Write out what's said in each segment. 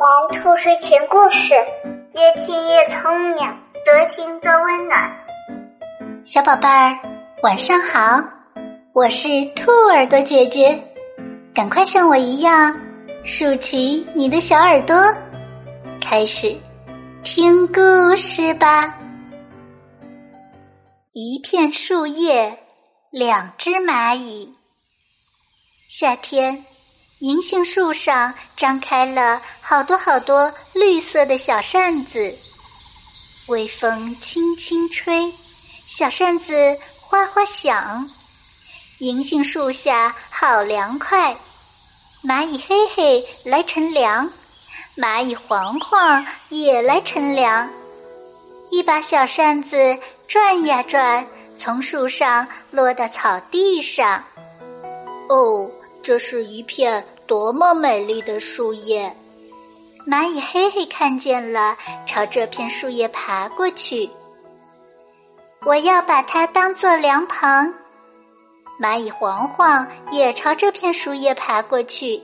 玩兔睡前故事，越听越聪明，多听多温暖。小宝贝儿，晚上好，我是兔耳朵姐姐，赶快像我一样竖起你的小耳朵，开始听故事吧。一片树叶，两只蚂蚁。夏天。银杏树上张开了好多好多绿色的小扇子，微风轻轻吹，小扇子哗哗响。银杏树下好凉快，蚂蚁嘿嘿来乘凉，蚂蚁黄黄也来乘凉。一把小扇子转呀转，从树上落到草地上。哦。这是一片多么美丽的树叶！蚂蚁嘿嘿看见了，朝这片树叶爬过去。我要把它当做凉棚。蚂蚁黄黄也朝这片树叶爬过去。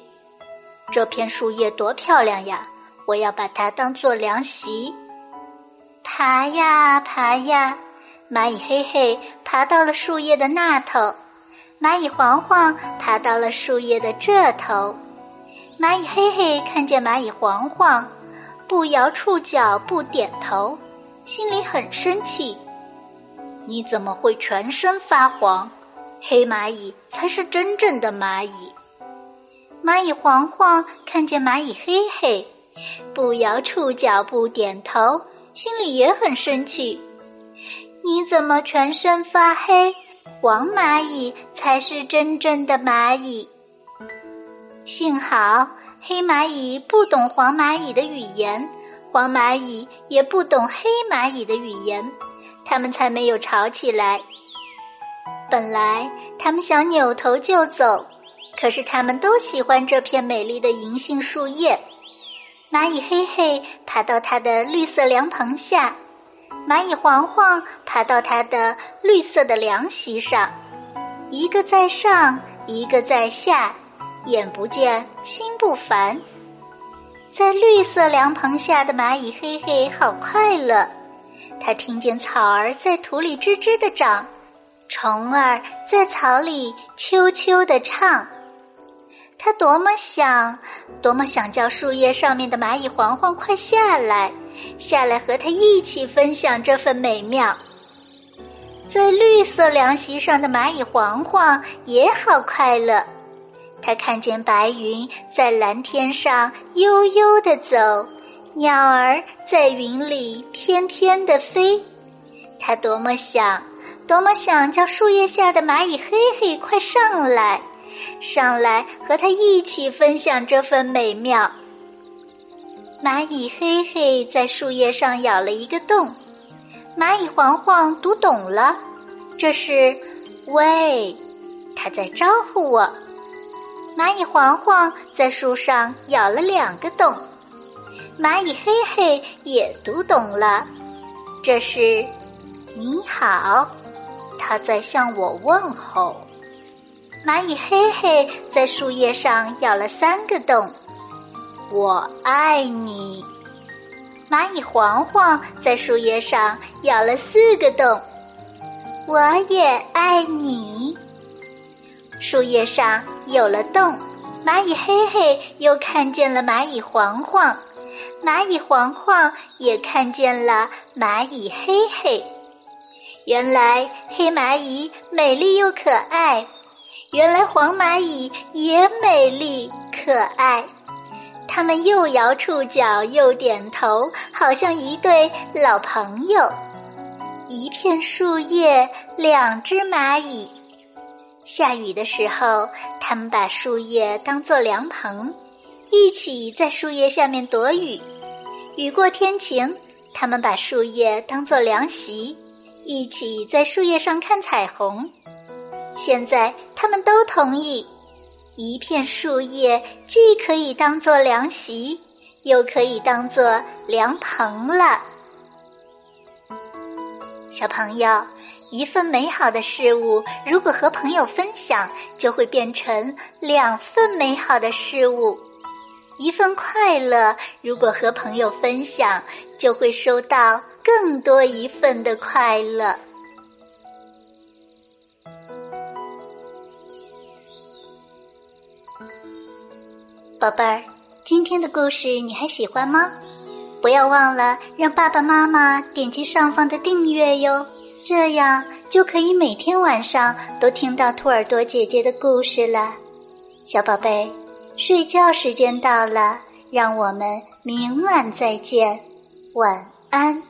这片树叶多漂亮呀！我要把它当做凉席。爬呀爬呀，蚂蚁嘿嘿爬到了树叶的那头。蚂蚁黄黄爬到了树叶的这头，蚂蚁黑黑看见蚂蚁黄黄，不摇触角，不点头，心里很生气。你怎么会全身发黄？黑蚂蚁才是真正的蚂蚁。蚂蚁黄黄看见蚂蚁黑黑，不摇触角，不点头，心里也很生气。你怎么全身发黑？黄蚂蚁才是真正的蚂蚁。幸好黑蚂蚁不懂黄蚂蚁的语言，黄蚂蚁也不懂黑蚂蚁的语言，他们才没有吵起来。本来他们想扭头就走，可是他们都喜欢这片美丽的银杏树叶。蚂蚁黑黑爬到它的绿色凉棚下。蚂蚁黄黄爬到它的绿色的凉席上，一个在上，一个在下，眼不见心不烦。在绿色凉棚下的蚂蚁嘿嘿好快乐，它听见草儿在土里吱吱的长，虫儿在草里啾啾的唱。它多么想，多么想叫树叶上面的蚂蚁黄黄快下来。下来和他一起分享这份美妙。在绿色凉席上的蚂蚁黄黄也好快乐，他看见白云在蓝天上悠悠的走，鸟儿在云里翩翩的飞。他多么想，多么想叫树叶下的蚂蚁嘿嘿快上来，上来和他一起分享这份美妙。蚂蚁嘿嘿在树叶上咬了一个洞，蚂蚁黄黄读懂了，这是喂，它在招呼我。蚂蚁黄黄在树上咬了两个洞，蚂蚁嘿嘿也读懂了，这是你好，它在向我问候。蚂蚁嘿嘿在树叶上咬了三个洞。我爱你，蚂蚁黄黄在树叶上咬了四个洞。我也爱你。树叶上有了洞，蚂蚁嘿嘿又看见了蚂蚁黄黄，蚂蚁黄黄也看见了蚂蚁嘿嘿。原来黑蚂蚁美丽又可爱，原来黄蚂蚁也美丽可爱。他们又摇触角，又点头，好像一对老朋友。一片树叶，两只蚂蚁。下雨的时候，他们把树叶当作凉棚，一起在树叶下面躲雨。雨过天晴，他们把树叶当作凉席，一起在树叶上看彩虹。现在，他们都同意。一片树叶既可以当做凉席，又可以当做凉棚了。小朋友，一份美好的事物，如果和朋友分享，就会变成两份美好的事物。一份快乐，如果和朋友分享，就会收到更多一份的快乐。宝贝儿，今天的故事你还喜欢吗？不要忘了让爸爸妈妈点击上方的订阅哟，这样就可以每天晚上都听到兔耳朵姐姐的故事了。小宝贝。睡觉时间到了，让我们明晚再见，晚安。